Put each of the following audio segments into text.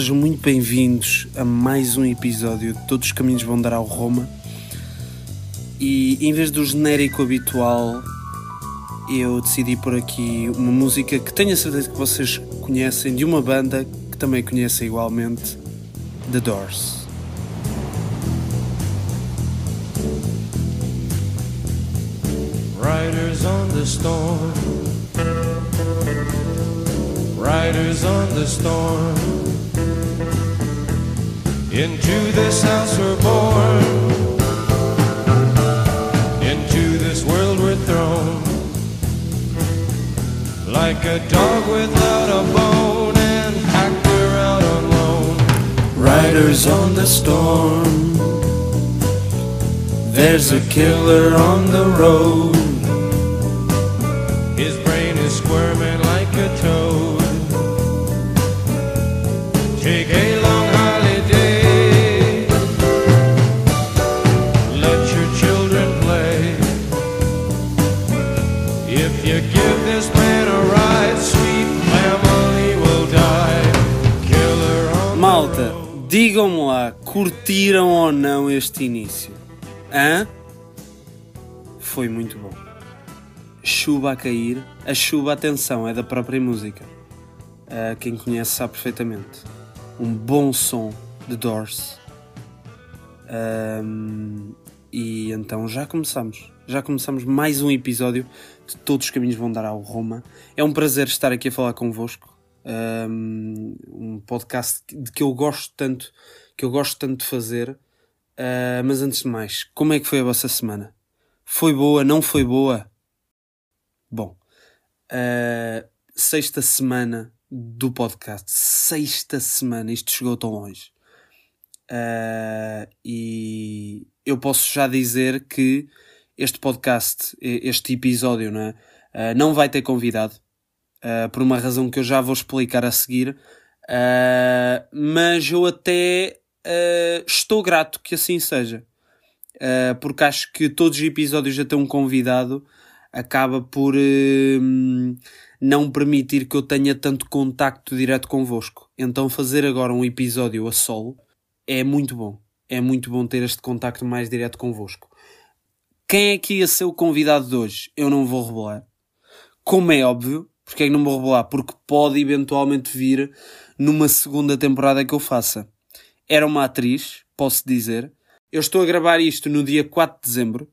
sejam muito bem-vindos a mais um episódio de Todos os Caminhos Vão Dar ao Roma. E em vez do genérico habitual, eu decidi por aqui uma música que tenho a certeza que vocês conhecem, de uma banda que também conhecem igualmente, The Doors. Riders on the storm. Riders on the storm. Into this house we're born. Into this world we're thrown. Like a dog without a bone and packed we're out on loan. Riders on the storm. There's a killer on the road. Curtiram ou não este início? Hã? Foi muito bom. Chuva a cair. A chuva, atenção, é da própria música. Ah, quem conhece sabe perfeitamente. Um bom som de Doors. Ahm, e então já começamos. Já começamos mais um episódio de Todos os Caminhos Vão Dar ao Roma. É um prazer estar aqui a falar convosco. Um, um podcast de que eu gosto tanto, que eu gosto tanto de fazer. Ah, mas antes de mais, como é que foi a vossa semana? Foi boa? Não foi boa? Bom, ah, sexta semana do podcast. Sexta semana, isto chegou tão longe. Ah, e eu posso já dizer que este podcast, este episódio, não? Ah, não vai ter convidado, ah, por uma razão que eu já vou explicar a seguir. Mas eu até ah, estou grato que assim seja, Ah, porque acho que todos os episódios a ter um convidado acaba por hum, não permitir que eu tenha tanto contacto direto convosco. Então fazer agora um episódio a solo é muito bom. É muito bom ter este contacto mais direto convosco. Quem é que ia ser o convidado de hoje? Eu não vou revelar. Como é óbvio, porque é que não vou revelar? Porque pode eventualmente vir numa segunda temporada que eu faça. Era uma atriz, posso dizer. Eu estou a gravar isto no dia 4 de dezembro.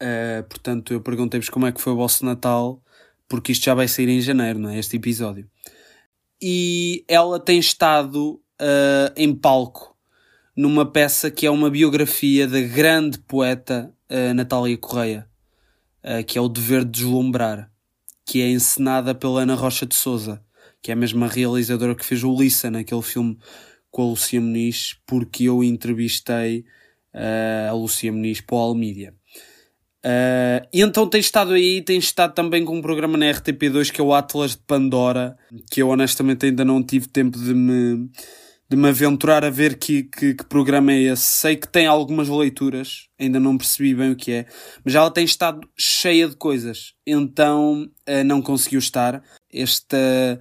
Uh, portanto, eu perguntei-vos como é que foi o vosso Natal, porque isto já vai sair em janeiro, não é? Este episódio. E ela tem estado uh, em palco numa peça que é uma biografia da grande poeta uh, Natália Correia, uh, que é O Dever de Deslumbrar, que é encenada pela Ana Rocha de Souza, que é a mesma realizadora que fez o Lissa naquele filme com a Lucia Muniz, porque eu entrevistei uh, a Lucia Muniz para o Almídia. Uh, e então tem estado aí, tem estado também com um programa na RTP2 que é o Atlas de Pandora, que eu honestamente ainda não tive tempo de me, de me aventurar a ver que, que, que programa é esse. Sei que tem algumas leituras, ainda não percebi bem o que é, mas ela tem estado cheia de coisas, então uh, não conseguiu estar. Esta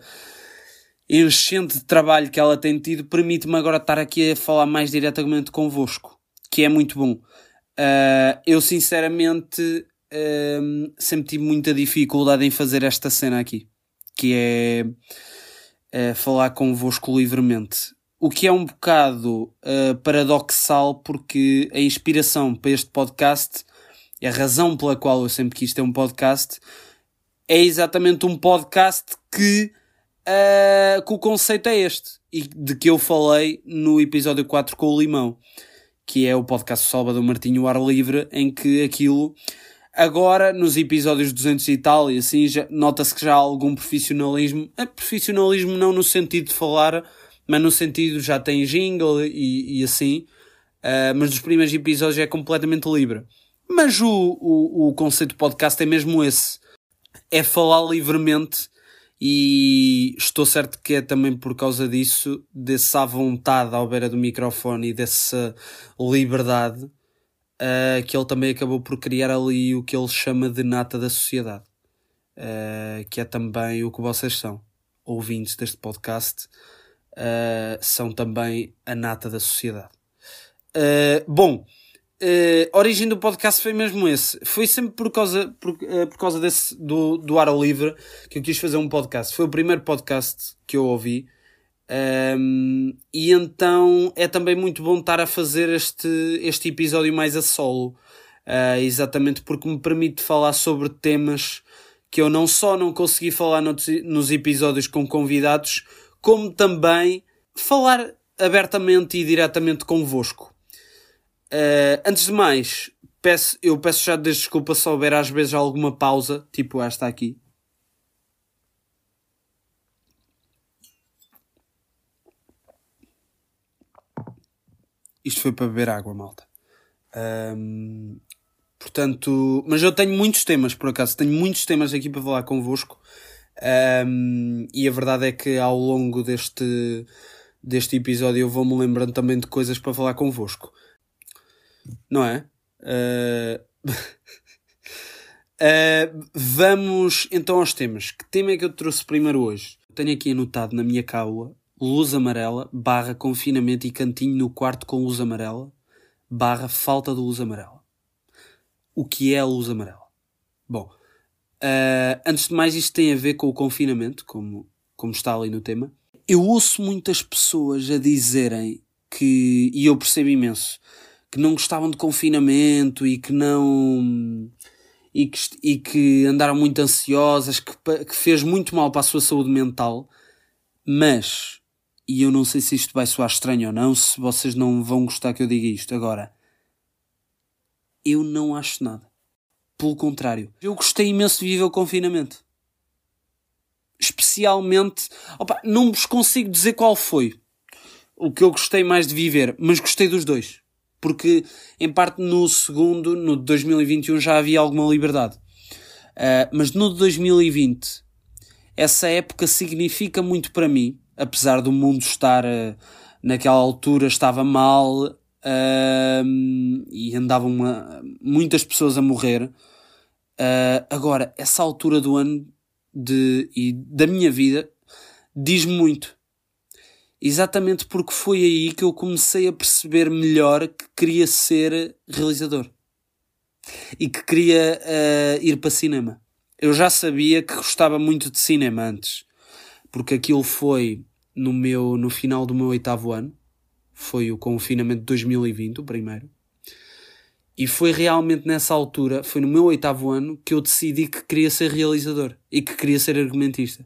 enchente de trabalho que ela tem tido permite-me agora estar aqui a falar mais diretamente convosco, que é muito bom. Uh, eu sinceramente um, sempre tive muita dificuldade em fazer esta cena aqui, que é uh, falar convosco livremente. O que é um bocado uh, paradoxal, porque a inspiração para este podcast, a razão pela qual eu sempre quis ter um podcast, é exatamente um podcast que, uh, que o conceito é este, e de que eu falei no episódio 4 com o Limão que é o podcast Salvador Martinho Ar Livre, em que aquilo agora nos episódios 200 e tal e assim nota-se que já há algum profissionalismo, é profissionalismo não no sentido de falar, mas no sentido já tem jingle e, e assim, uh, mas dos primeiros episódios é completamente livre. Mas o, o, o conceito do podcast é mesmo esse, é falar livremente e estou certo que é também por causa disso, dessa vontade à beira do microfone e dessa liberdade, uh, que ele também acabou por criar ali o que ele chama de nata da sociedade, uh, que é também o que vocês são, ouvintes deste podcast, uh, são também a nata da sociedade. Bom, uh, a origem do podcast foi mesmo esse. Foi sempre por causa, por, por causa desse, do, do ar livre que eu quis fazer um podcast. Foi o primeiro podcast que eu ouvi. Um, e então é também muito bom estar a fazer este, este episódio mais a solo, uh, exatamente porque me permite falar sobre temas que eu não só não consegui falar nos, nos episódios com convidados, como também falar abertamente e diretamente convosco. Uh, antes de mais, peço, eu peço já desculpa se houver às vezes alguma pausa, tipo esta aqui. Isto foi para beber água, malta. Um, portanto, mas eu tenho muitos temas, por acaso, tenho muitos temas aqui para falar convosco. Um, e a verdade é que ao longo deste, deste episódio eu vou-me lembrando também de coisas para falar convosco. Não é? Uh... uh, vamos então aos temas. Que tema é que eu trouxe primeiro hoje? Tenho aqui anotado na minha cábula luz amarela, barra confinamento e cantinho no quarto com luz amarela, barra falta de luz amarela. O que é a luz amarela? Bom, uh, antes de mais, isto tem a ver com o confinamento, como, como está ali no tema. Eu ouço muitas pessoas a dizerem que, e eu percebo imenso, que não gostavam de confinamento e que não. e que, e que andaram muito ansiosas, que, que fez muito mal para a sua saúde mental, mas e eu não sei se isto vai soar estranho ou não, se vocês não vão gostar que eu diga isto. Agora, eu não acho nada. Pelo contrário, eu gostei imenso de viver o confinamento. Especialmente, opa, não vos consigo dizer qual foi o que eu gostei mais de viver, mas gostei dos dois. Porque, em parte, no segundo, no de 2021, já havia alguma liberdade. Uh, mas no de 2020, essa época significa muito para mim apesar do mundo estar uh, naquela altura estava mal uh, e andavam uma, muitas pessoas a morrer. Agora, essa altura do ano de, e da minha vida diz muito. Exatamente porque foi aí que eu comecei a perceber melhor que queria ser realizador e que queria uh, ir para cinema. Eu já sabia que gostava muito de cinema antes, porque aquilo foi no meu no final do meu oitavo ano, foi o confinamento de 2020, o primeiro. E foi realmente nessa altura, foi no meu oitavo ano, que eu decidi que queria ser realizador e que queria ser argumentista.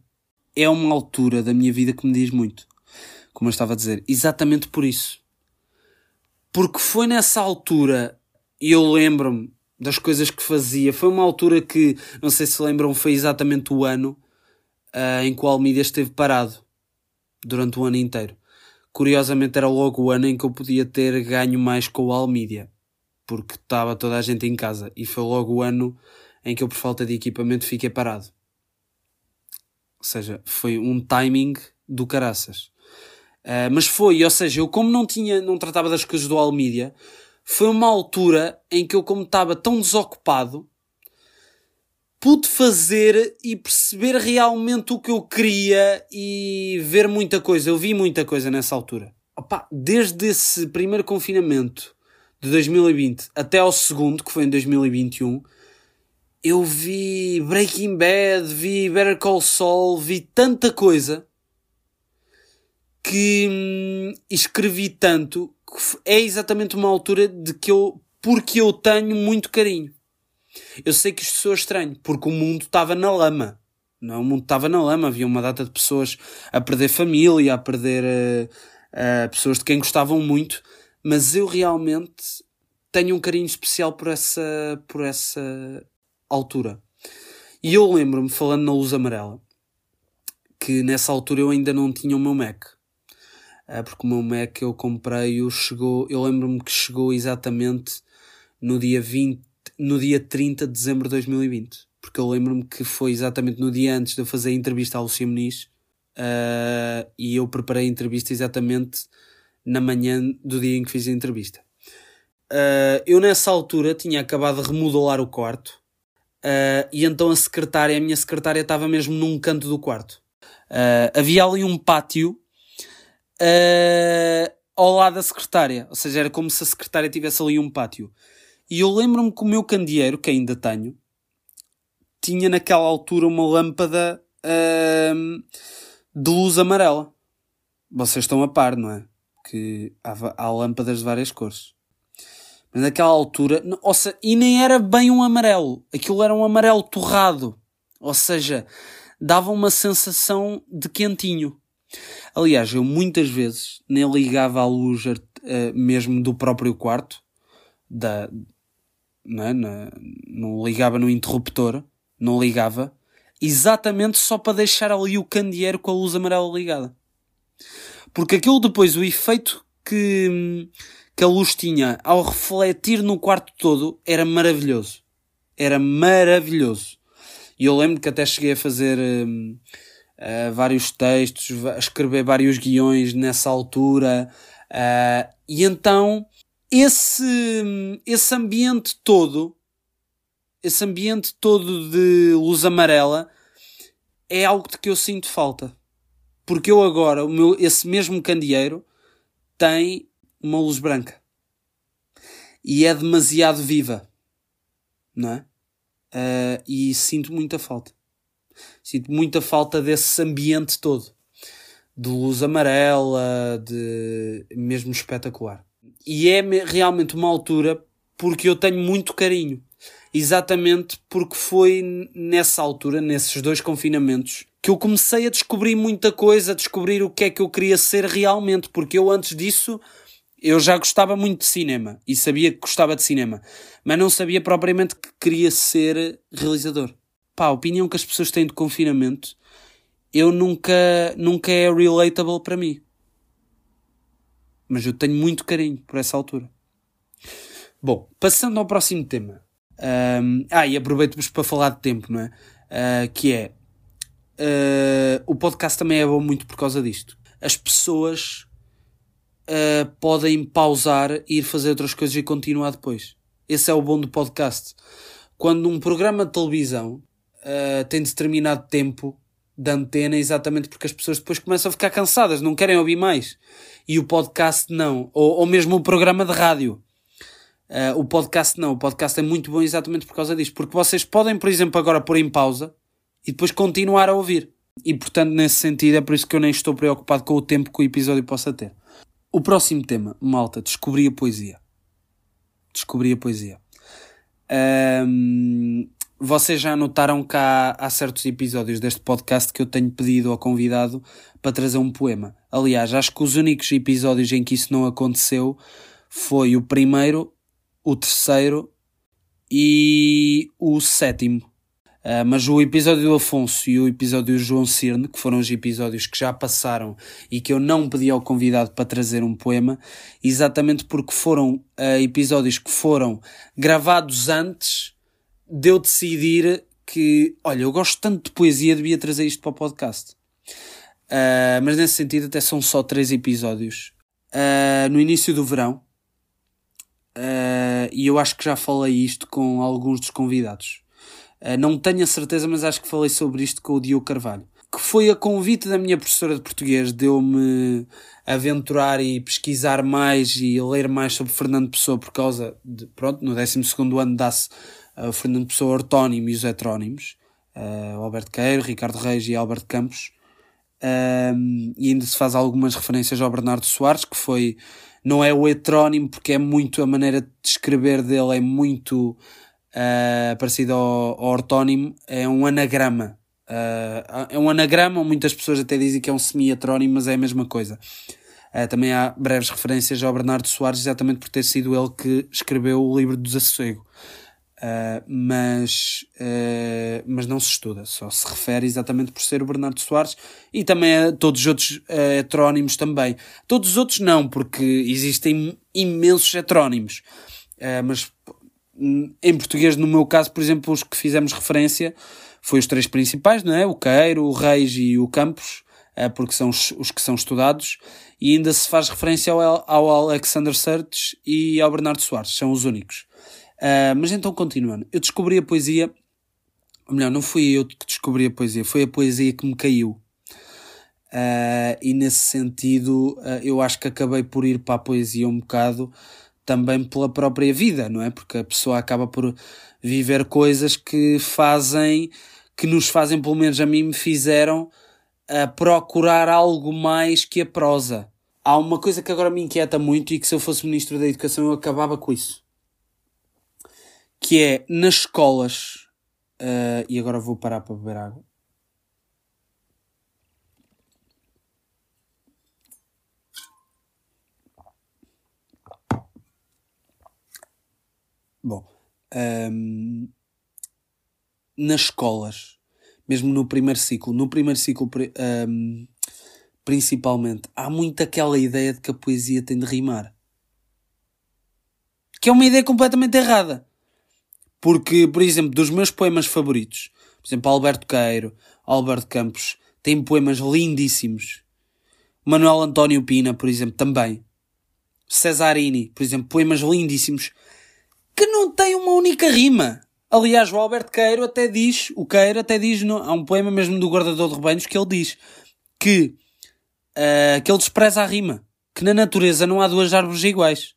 É uma altura da minha vida que me diz muito, como eu estava a dizer, exatamente por isso. Porque foi nessa altura, e eu lembro-me das coisas que fazia, foi uma altura que, não sei se lembram, foi exatamente o ano uh, em que o Almídia esteve parado durante o ano inteiro. Curiosamente era logo o ano em que eu podia ter ganho mais com o Almídia, porque estava toda a gente em casa e foi logo o ano em que eu por falta de equipamento fiquei parado. Ou seja, foi um timing do caraças. Uh, mas foi, ou seja, eu como não tinha, não tratava das coisas do Almídia, foi uma altura em que eu como estava tão desocupado pude fazer e perceber realmente o que eu queria e ver muita coisa. Eu vi muita coisa nessa altura. Opa, desde esse primeiro confinamento de 2020 até ao segundo, que foi em 2021, eu vi Breaking Bad, vi Better Call Saul, vi tanta coisa que hum, escrevi tanto que é exatamente uma altura de que eu, porque eu tenho muito carinho. Eu sei que isto soa estranho, porque o mundo estava na lama. Não, é? o mundo estava na lama, havia uma data de pessoas a perder família, a perder uh, uh, pessoas de quem gostavam muito, mas eu realmente tenho um carinho especial por essa, por essa altura. E eu lembro-me, falando na luz amarela, que nessa altura eu ainda não tinha o meu Mac. Uh, porque o meu Mac eu comprei, o chegou, eu lembro-me que chegou exatamente no dia 20 no dia 30 de dezembro de 2020. Porque eu lembro-me que foi exatamente no dia antes de eu fazer a entrevista à Lucia Muniz uh, e eu preparei a entrevista exatamente na manhã do dia em que fiz a entrevista. Uh, eu nessa altura tinha acabado de remodelar o quarto uh, e então a secretária, a minha secretária estava mesmo num canto do quarto. havia ali um pátio uh, ao lado da secretária. Ou seja, era como se a secretária tivesse ali um pátio. E eu lembro-me que o meu candeeiro, que ainda tenho, tinha naquela altura uma lâmpada uh, de luz amarela. Vocês estão a par, não é? Que há, há lâmpadas de várias cores. Mas naquela altura, ou seja, e nem era bem um amarelo, aquilo era um amarelo torrado, ou seja, dava uma sensação de quentinho. Aliás, eu muitas vezes nem ligava a luz uh, mesmo do próprio quarto, da, não, é? Na, não ligava no interruptor, não ligava, exatamente só para deixar ali o candeeiro com a luz amarela ligada. Porque aquilo depois, o efeito que, que a luz tinha ao refletir no quarto todo era maravilhoso. Era maravilhoso. E eu lembro que até cheguei a fazer uh, vários textos, escrever vários guiões nessa altura. Uh, e então, esse, esse ambiente todo, esse ambiente todo de luz amarela, é algo de que eu sinto falta. Porque eu agora, o meu, esse mesmo candeeiro, tem uma luz branca. E é demasiado viva. Não é? Uh, e sinto muita falta. Sinto muita falta desse ambiente todo. De luz amarela, de mesmo espetacular. E é realmente uma altura porque eu tenho muito carinho. Exatamente porque foi nessa altura, nesses dois confinamentos, que eu comecei a descobrir muita coisa, a descobrir o que é que eu queria ser realmente, porque eu antes disso eu já gostava muito de cinema e sabia que gostava de cinema, mas não sabia propriamente que queria ser realizador. Pá, a opinião que as pessoas têm de confinamento, eu nunca, nunca é relatable para mim. Mas eu tenho muito carinho por essa altura. Bom, passando ao próximo tema. Um, ah, e aproveito-vos para falar de tempo, não é? Uh, que é. Uh, o podcast também é bom muito por causa disto. As pessoas uh, podem pausar, ir fazer outras coisas e continuar depois. Esse é o bom do podcast. Quando um programa de televisão uh, tem determinado tempo de antena, exatamente porque as pessoas depois começam a ficar cansadas, não querem ouvir mais. E o podcast não. Ou, ou mesmo o programa de rádio. Uh, o podcast não. O podcast é muito bom exatamente por causa disso. Porque vocês podem, por exemplo, agora pôr em pausa e depois continuar a ouvir. E portanto, nesse sentido, é por isso que eu nem estou preocupado com o tempo que o episódio possa ter. O próximo tema, malta, descobri a poesia. Descobri a poesia. Um, vocês já notaram que há, há, certos episódios deste podcast que eu tenho pedido ao convidado para trazer um poema. Aliás, acho que os únicos episódios em que isso não aconteceu foi o primeiro, o terceiro e o sétimo. Uh, mas o episódio do Afonso e o episódio do João Cirne, que foram os episódios que já passaram e que eu não pedi ao convidado para trazer um poema, exatamente porque foram uh, episódios que foram gravados antes de eu decidir que, olha, eu gosto tanto de poesia, devia trazer isto para o podcast. Uh, mas nesse sentido, até são só três episódios. no início do verão, e eu acho que já falei isto com alguns dos convidados Uh, não tenho a certeza, mas acho que falei sobre isto com o Diogo Carvalho. Que foi a convite da minha professora de português, deu-me aventurar e pesquisar mais e ler mais sobre Fernando Pessoa por causa de, pronto, no 12 ano dá-se uh, Fernando Pessoa ortónimo e os heterónimos, uh, Alberto Queiro, Ricardo Reis e Alberto Campos. Um, e ainda se faz algumas referências ao Bernardo Soares, que foi, não é o heterónimo, porque é muito, a maneira de escrever dele é muito uh, parecido ao, ao ortónimo, é um anagrama. Uh, é um anagrama, muitas pessoas até dizem que é um semi-heterónimo, mas é a mesma coisa. Uh, também há breves referências ao Bernardo Soares, exatamente por ter sido ele que escreveu o livro do Desassossego. Uh, mas, uh, mas não se estuda, só se refere exatamente por ser o Bernardo Soares e também a todos os outros uh, heterónimos também. Todos os outros não, porque existem imensos heterónimos, mas em português, no meu caso, por exemplo, os que fizemos referência foi os três principais, não é? O Queiro, o Reis e o Campos, porque são os, os, que são estudados, e ainda se faz referência ao, ao Alexander Sertes e ao Bernardo Soares, são os únicos. Uh, mas então, continuando, eu descobri a poesia, ou melhor, não fui eu que descobri a poesia, foi a poesia que me caiu. Uh, e nesse sentido, uh, eu acho que acabei por ir para a poesia um bocado também pela própria vida, não é? Porque a pessoa acaba por viver coisas que fazem, que nos fazem, pelo menos a mim me fizeram, a procurar algo mais que a prosa. Há uma coisa que agora me inquieta muito e que se eu fosse Ministro da Educação eu acabava com isso. Que é, nas escolas, uh, e agora vou parar para beber água, Bom, um, nas escolas, mesmo no primeiro ciclo, no primeiro ciclo um, principalmente, há muito aquela ideia de que a poesia tem de rimar. Que é uma ideia completamente errada. Porque, por exemplo, dos meus poemas favoritos, por exemplo, Alberto Queiro, Alberto Campos, tem poemas lindíssimos. Manuel António Pina, por exemplo, também. Cesarini, por exemplo, poemas lindíssimos que não tem uma única rima. Aliás, o Alberto Queiro até diz, o Queiro até diz, no, há um poema mesmo do Guardador de Rebanhos que ele diz que, uh, que ele despreza a rima, que na natureza não há duas árvores iguais.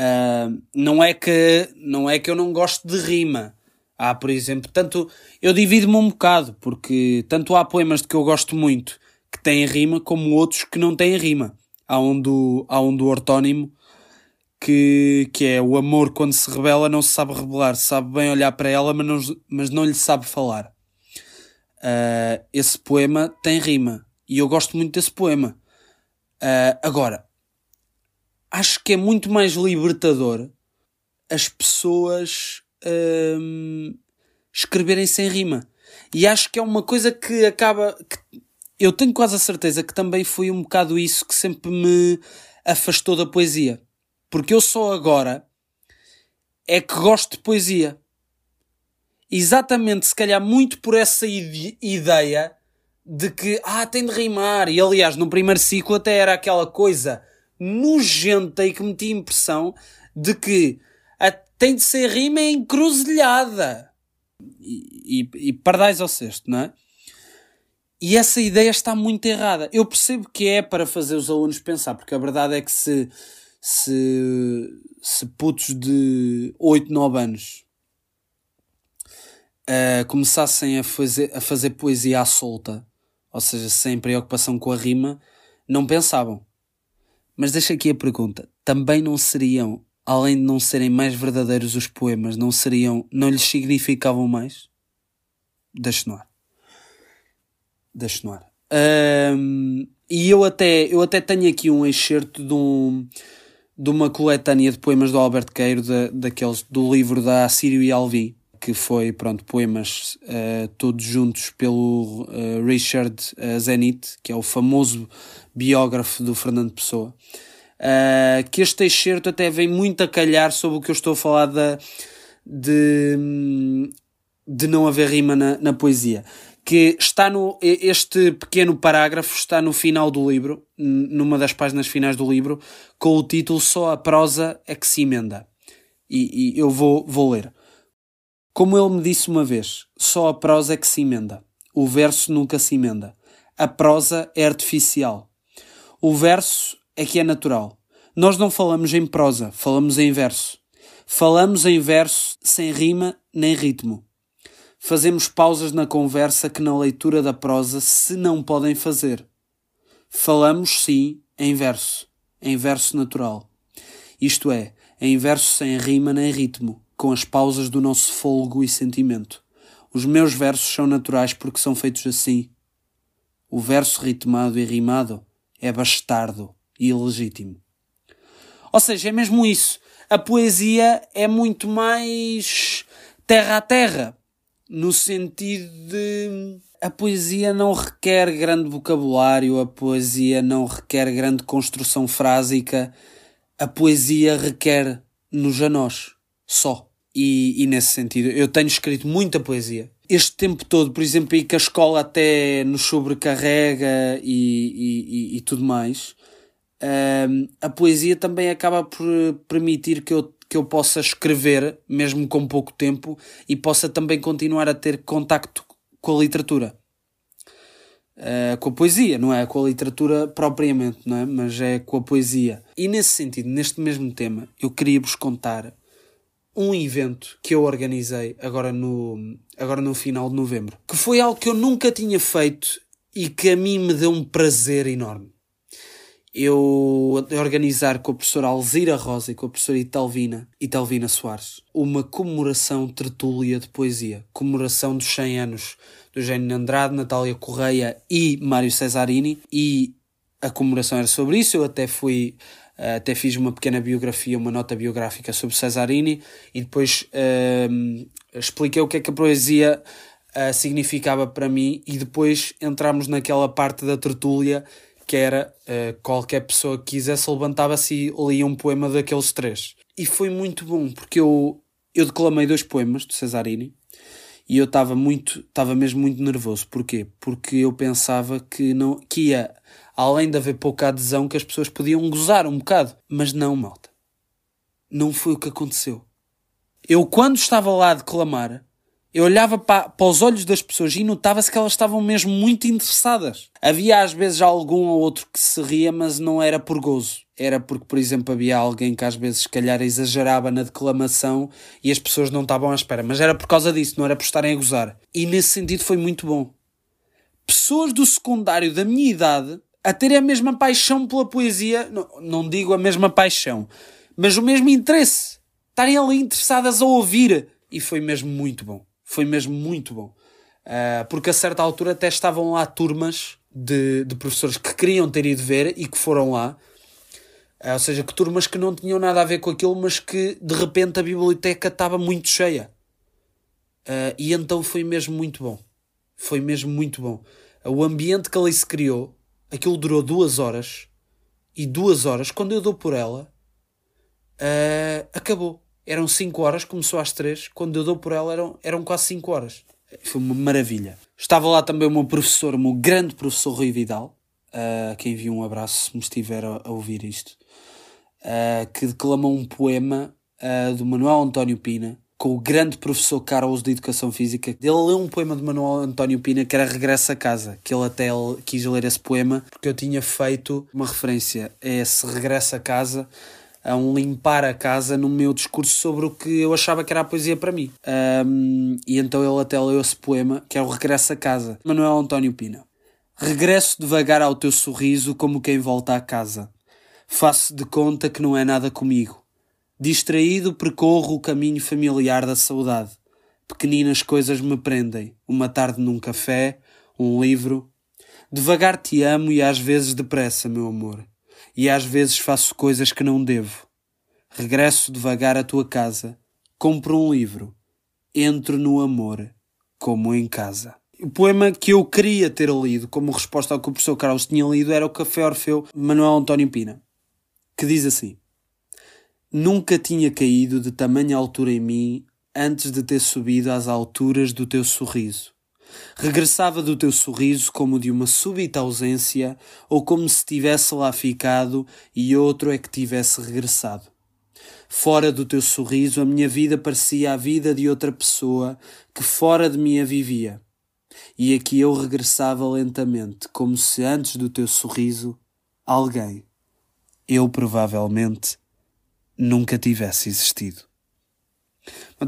Uh, não é que não é que eu não gosto de rima. Há, por exemplo, tanto eu divido-me um bocado, porque tanto há poemas de que eu gosto muito que têm rima, como outros que não têm rima. Há um do, há um do ortónimo que, que é o amor quando se revela não se sabe revelar, sabe bem olhar para ela, mas não, mas não lhe sabe falar. Uh, esse poema tem rima e eu gosto muito desse poema. Uh, agora, acho que é muito mais libertador as pessoas uh, escreverem sem rima. E acho que é uma coisa que acaba. Que eu tenho quase a certeza que também foi um bocado isso que sempre me afastou da poesia. Porque eu só agora é que gosto de poesia. Exatamente, se calhar muito por essa ideia de que, ah, tem de rimar. E aliás, no primeiro ciclo até era aquela coisa nojenta e que me tinha impressão de que a, tem de ser rima encruzilhada. E, e, e pardais ao cesto, não é? E essa ideia está muito errada. Eu percebo que é para fazer os alunos pensar, porque a verdade é que se se, se putos de 8, 9 anos uh, começassem a fazer, a fazer poesia à solta, ou seja, sem preocupação com a rima, não pensavam. Mas deixa aqui a pergunta: também não seriam, além de não serem mais verdadeiros os poemas, não seriam, não lhes significavam mais? Deixe no ar. Deixe no ar. Um, e eu até, eu até tenho aqui um excerto de um, de uma coletânea de poemas do Alberto Queiro, de, daqueles do livro da Assírio e Alvi, que foi, pronto, poemas uh, todos juntos pelo uh, Richard uh, Zenit, que é o famoso biógrafo do Fernando Pessoa. que este excerto até vem muito a calhar sobre o que eu estou a falar de, de não haver rima na, na poesia que está no este pequeno parágrafo está no final do livro, numa das páginas finais do livro, com o título Só a prosa é que se emenda. E, e eu vou, vou ler. Como ele me disse uma vez, só a prosa é que se emenda. O verso nunca se emenda. A prosa é artificial. O verso é que é natural. Nós não falamos em prosa, falamos em verso. Falamos em verso sem rima nem ritmo. Fazemos pausas na conversa que na leitura da prosa se não podem fazer. Falamos, sim, em verso, em verso natural. Isto é, em verso sem rima nem ritmo, com as pausas do nosso folgo e sentimento. Os meus versos são naturais porque são feitos assim. O verso ritmado e rimado é bastardo e ilegítimo. Ou seja, é mesmo isso. A poesia é muito mais terra a terra no sentido de a poesia não requer grande vocabulário, a poesia não requer grande construção frásica, a poesia requer nos a nós, só. E, e, nesse sentido, eu tenho escrito muita poesia. Este tempo todo, por exemplo, e que a escola até nos sobrecarrega e, e, e tudo mais, um, a poesia também acaba por permitir que eu que eu possa escrever, mesmo com pouco tempo, e possa também continuar a ter contacto com a literatura. uh, com a poesia, não é com a literatura propriamente, não é? Mas é com a poesia. E nesse sentido, neste mesmo tema, eu queria vos contar um evento que eu organizei agora no, agora no final de novembro, que foi algo que eu nunca tinha feito e que a mim me deu um prazer enorme. Eu organizar com a professora Alzira Rosa e com a professora Italvina, Italvina Soares, uma comemoração tertúlia de poesia, comemoração dos 100 anos do Eugênio Andrade, Natália Correia e Mário Cesarini, e a comemoração era sobre isso. Eu até fui, até fiz uma pequena biografia, uma nota biográfica sobre Cesarini, e depois uh, expliquei o que é que a poesia uh, significava para mim, e depois entramos naquela parte da tertúlia que era uh, qualquer pessoa que quisesse levantava-se e lia um poema daqueles três. E foi muito bom, porque eu, eu declamei dois poemas de Cesarini, e eu estava muito, estava mesmo muito nervoso. Porquê? Porque eu pensava que, não, que ia, além de haver pouca adesão, que as pessoas podiam gozar um bocado. Mas não, malta. Não foi o que aconteceu. Eu, quando estava lá a declamar, eu olhava para, para os olhos das pessoas e notava-se que elas estavam mesmo muito interessadas. Havia às vezes algum ou outro que se ria, mas não era por gozo. Era porque, por exemplo, havia alguém que às vezes, se calhar, exagerava na declamação e as pessoas não estavam à espera. Mas era por causa disso, não era por estarem a gozar. E nesse sentido foi muito bom. Pessoas do secundário da minha idade a terem a mesma paixão pela poesia, não, não digo a mesma paixão, mas o mesmo interesse. Estarem ali interessadas a ouvir. E foi mesmo muito bom. Foi mesmo muito bom. Uh, porque a certa altura até estavam lá turmas de, de professores que queriam ter ido ver e que foram lá. Uh, ou seja, que turmas que não tinham nada a ver com aquilo, mas que de repente a biblioteca estava muito cheia. Uh, e então foi mesmo muito bom. Foi mesmo muito bom. O ambiente que ali se criou, aquilo durou duas horas. E duas horas, quando eu dou por ela, acabou eram 5 horas, começou às 3, quando eu dou por ela eram, eram quase 5 horas. Foi uma maravilha. Estava lá também o meu professor, o meu grande professor Rui Vidal, uh, que envio um abraço se me estiver a, a ouvir isto, uh, que declamou um poema uh, do Manuel António Pina, com o grande professor Carlos de Educação Física. Ele leu um poema de Manuel António Pina que era Regressa a Casa, que ele até quis ler esse poema porque eu tinha feito uma referência a esse Regressa a Casa a um limpar a casa no meu discurso sobre o que eu achava que era a poesia para mim. Um, e então ele até leu esse poema, que é o Regresso a Casa, Manuel António Pina. Regresso devagar ao teu sorriso como quem volta à casa. Faço de conta que não é nada comigo. Distraído percorro o caminho familiar da saudade. Pequeninas coisas me prendem. Uma tarde num café, um livro. Devagar te amo e às vezes depressa, meu amor e às vezes faço coisas que não devo. Regresso devagar à tua casa, compro um livro, entro no amor, como em casa. O poema que eu queria ter lido, como resposta ao que o professor Carlos tinha lido, era o Café Orfeu, Manuel António Pina, que diz assim: Nunca tinha caído de tamanha altura em mim antes de ter subido às alturas do teu sorriso. Regressava do teu sorriso como de uma súbita ausência, ou como se tivesse lá ficado e outro é que tivesse regressado. Fora do teu sorriso, a minha vida parecia a vida de outra pessoa que fora de mim a vivia. E aqui eu regressava lentamente, como se antes do teu sorriso, alguém, eu provavelmente, nunca tivesse existido.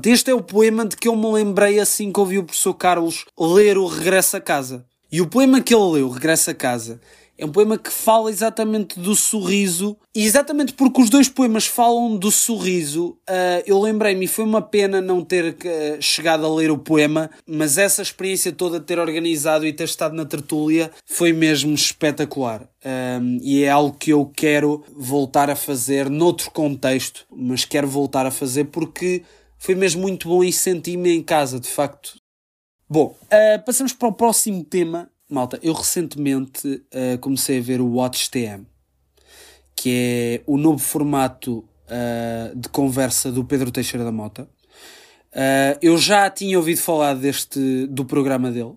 Este é o poema de que eu me lembrei assim que ouvi o professor Carlos ler o Regresso a Casa. E o poema que ele leu, Regresso a Casa, é um poema que fala exatamente do sorriso, e exatamente porque os dois poemas falam do sorriso, uh, eu lembrei-me, foi uma pena não ter uh, chegado a ler o poema, mas essa experiência toda de ter organizado e ter estado na tertúlia foi mesmo espetacular. Um, e é algo que eu quero voltar a fazer noutro contexto, mas quero voltar a fazer porque foi mesmo muito bom e senti-me em casa, de facto. Bom, uh, passamos para o próximo tema. Malta, eu recentemente uh, comecei a ver o Watch TM, que é o novo formato uh, de conversa do Pedro Teixeira da Mota. eu já tinha ouvido falar deste, do programa dele,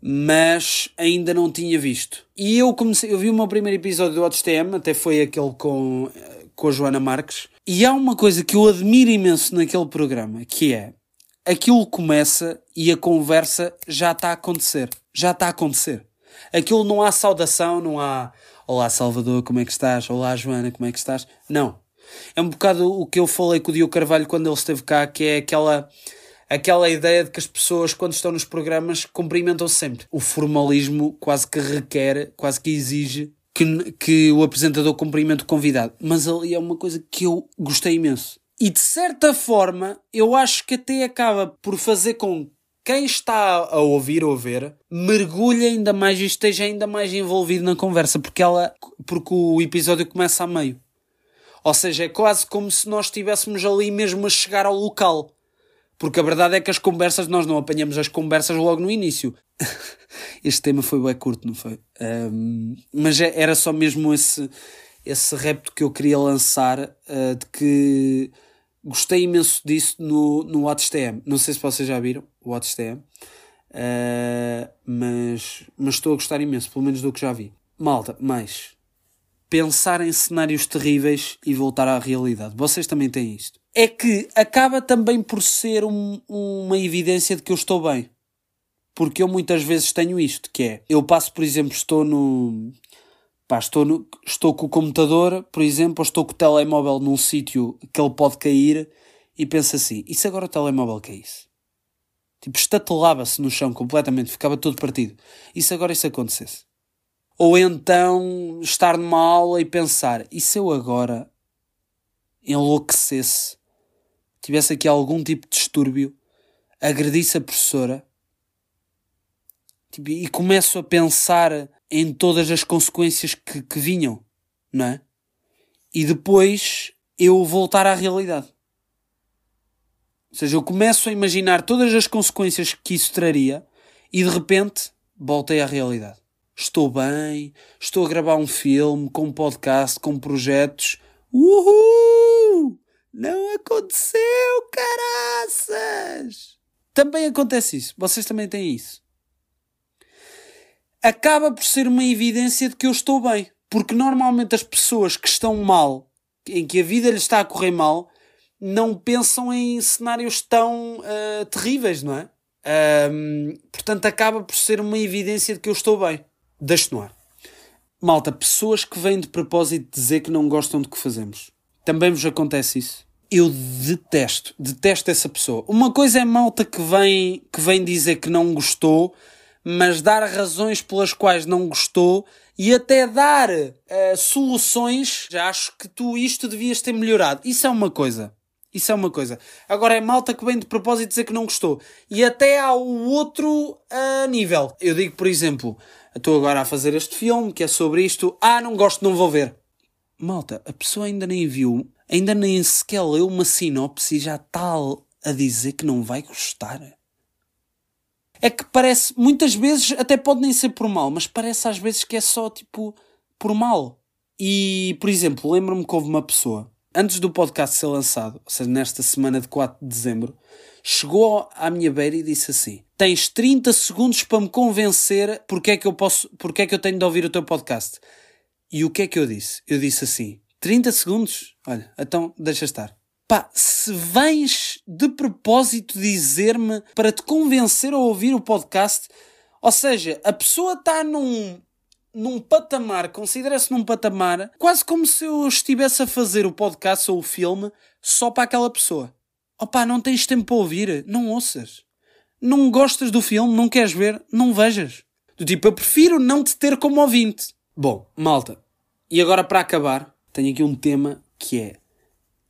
mas ainda não tinha visto. E eu comecei, eu vi o meu primeiro episódio do Watch TM, até foi aquele com, com a Joana Marques, e há uma coisa que eu admiro imenso naquele programa, que é aquilo começa e a conversa já está a acontecer. Já está a acontecer. Aquilo não há saudação, não há Olá Salvador, como é que estás? Olá Joana, como é que estás? Não. É um bocado o que eu falei com o Diogo Carvalho quando ele esteve cá, que é aquela aquela ideia de que as pessoas, quando estão nos programas, cumprimentam -se sempre. O formalismo quase que requer, quase que exige que, que o apresentador cumprimente o convidado. Mas ali é uma coisa que eu gostei imenso. E de certa forma, eu acho que até acaba por fazer com quem está a ouvir ou ver mergulhe ainda mais e esteja ainda mais envolvido na conversa, porque, ela, porque o episódio começa a meio. Ou seja, é quase como se nós estivéssemos ali mesmo a chegar ao local. Porque a verdade é que as conversas, nós não apanhamos as conversas logo no início. este tema foi bem curto, não foi? Um, mas é, era só mesmo esse, esse repto que eu queria lançar uh, de que gostei imenso disso no, no WatchTM. Não sei se vocês já viram o WatchTM, uh, mas, mas estou a gostar imenso, pelo menos do que já vi. Malta, mais pensar em cenários terríveis e voltar à realidade. Vocês também têm isto. É que acaba também por ser um, uma evidência de que eu estou bem. Porque eu muitas vezes tenho isto, que é, eu passo, por exemplo, estou no, Pá, estou, no, estou com o computador, por exemplo, ou estou com o telemóvel num sítio que ele pode cair e penso assim: e se agora o telemóvel caísse? Tipo, estatelava-se no chão completamente, ficava todo partido. E se agora isso acontecesse? Ou então estar numa aula e pensar: e se eu agora enlouquecesse, tivesse aqui algum tipo de distúrbio, agredisse a professora tipo, e começo a pensar em todas as consequências que, que vinham, não é? E depois eu voltar à realidade. Ou seja, eu começo a imaginar todas as consequências que isso traria e de repente voltei à realidade. Estou bem, estou a gravar um filme, com um podcast, com projetos. Uhul! Não aconteceu, caraças! Também acontece isso. Vocês também têm isso acaba por ser uma evidência de que eu estou bem. Porque normalmente as pessoas que estão mal, em que a vida lhes está a correr mal, não pensam em cenários tão uh, terríveis, não é? Um, portanto, acaba por ser uma evidência de que eu estou bem. Deixo no ar. Malta, pessoas que vêm de propósito dizer que não gostam do que fazemos. Também vos acontece isso? Eu detesto, detesto essa pessoa. Uma coisa é malta que vem, que vem dizer que não gostou mas dar razões pelas quais não gostou e até dar uh, soluções. Já acho que tu isto devias ter melhorado. Isso é uma coisa. Isso é uma coisa. Agora é malta que vem de propósito dizer que não gostou. E até há o outro uh, nível. Eu digo, por exemplo, estou agora a fazer este filme que é sobre isto. Ah, não gosto, não vou ver. Malta, a pessoa ainda nem viu, ainda nem sequer leu uma sinopse e já está a dizer que não vai gostar é que parece, muitas vezes até pode nem ser por mal, mas parece às vezes que é só tipo por mal. E, por exemplo, lembro-me que houve uma pessoa, antes do podcast ser lançado, ou seja, nesta semana de 4 de dezembro, chegou à minha beira e disse assim: Tens 30 segundos para me convencer porque é que eu posso, porque é que eu tenho de ouvir o teu podcast. E o que é que eu disse? Eu disse assim: 30 segundos? Olha, então deixa estar. Pá, se vens de propósito dizer-me para te convencer a ouvir o podcast, ou seja, a pessoa está num, num patamar, considera-se num patamar, quase como se eu estivesse a fazer o podcast ou o filme só para aquela pessoa. Opá, não tens tempo para ouvir, não ouças. Não gostas do filme, não queres ver, não vejas. Do tipo, eu prefiro não te ter como ouvinte. Bom, malta, e agora para acabar, tenho aqui um tema que é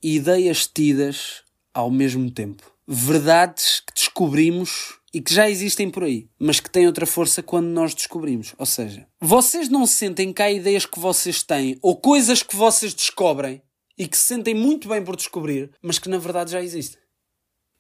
ideias tidas ao mesmo tempo. Verdades que descobrimos e que já existem por aí, mas que têm outra força quando nós descobrimos. Ou seja, vocês não sentem que há ideias que vocês têm ou coisas que vocês descobrem e que se sentem muito bem por descobrir, mas que na verdade já existem.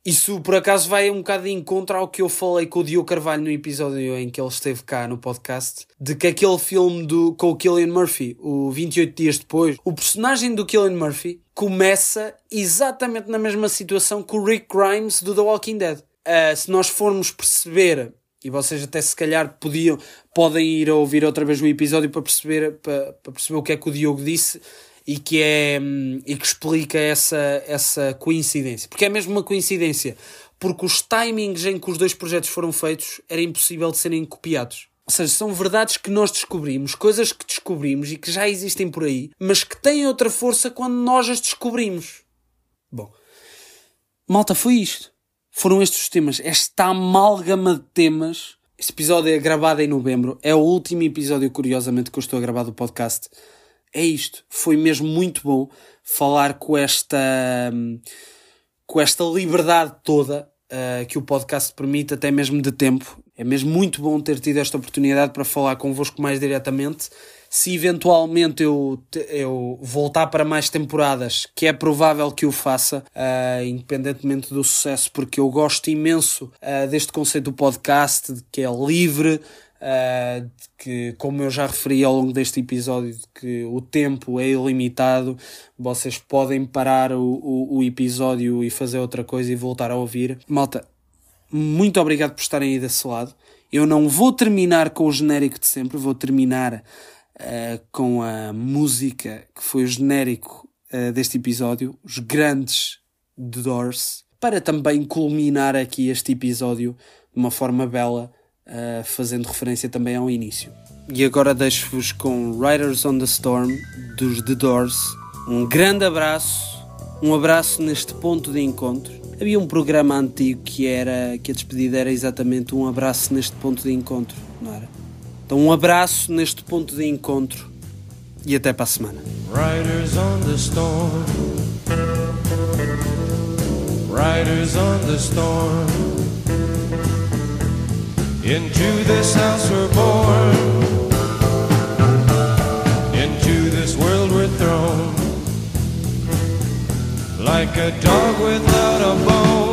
Isso por acaso vai um bocado de encontro ao que eu falei com o Diogo Carvalho no episódio em que ele esteve cá no podcast, de que aquele filme do, com o Killian Murphy, o 28 Dias Depois, o personagem do Killian Murphy começa exatamente na mesma situação que o Rick Grimes do The Walking Dead. Uh, se nós formos perceber, e vocês até se calhar podiam, podem ir a ouvir outra vez o episódio para perceber, para, para perceber o que é que o Diogo disse, e que é hum, e que explica essa, essa coincidência. Porque é mesmo uma coincidência, porque os timings em que os dois projetos foram feitos era impossível de serem copiados. Ou seja, são verdades que nós descobrimos, coisas que descobrimos e que já existem por aí, mas que têm outra força quando nós as descobrimos. Bom, malta, foi isto. Foram estes os temas. Esta amálgama de temas. Este episódio é gravado em novembro. É o último episódio, curiosamente, que eu estou a gravar do podcast. É isto. Foi mesmo muito bom falar com esta. com esta liberdade toda uh, que o podcast permite, até mesmo de tempo. É mesmo muito bom ter tido esta oportunidade para falar convosco mais diretamente. Se eventualmente eu, eu voltar para mais temporadas, que é provável que o faça, uh, independentemente do sucesso, porque eu gosto imenso uh, deste conceito do podcast, que é livre, Uh, que, como eu já referi ao longo deste episódio, que o tempo é ilimitado, vocês podem parar o, o, o, episódio e fazer outra coisa e voltar a ouvir. Malta, muito obrigado por estarem aí desse lado. Eu não vou terminar com o genérico de sempre, vou terminar uh, com a música que foi o genérico uh, deste episódio, os grandes The Doors, para também culminar aqui este episódio de uma forma bela uh, fazendo referência também ao início. E agora deixo-vos com Riders on the Storm dos The Doors. Um grande abraço, um abraço neste ponto de encontro. Havia um programa antigo que era que a despedida era exatamente um abraço neste ponto de encontro, não era? Então um abraço neste ponto de encontro e até para a semana. Riders on the storm. Riders on the storm. Into this house we're born, into this world we're thrown, like a dog without a bone.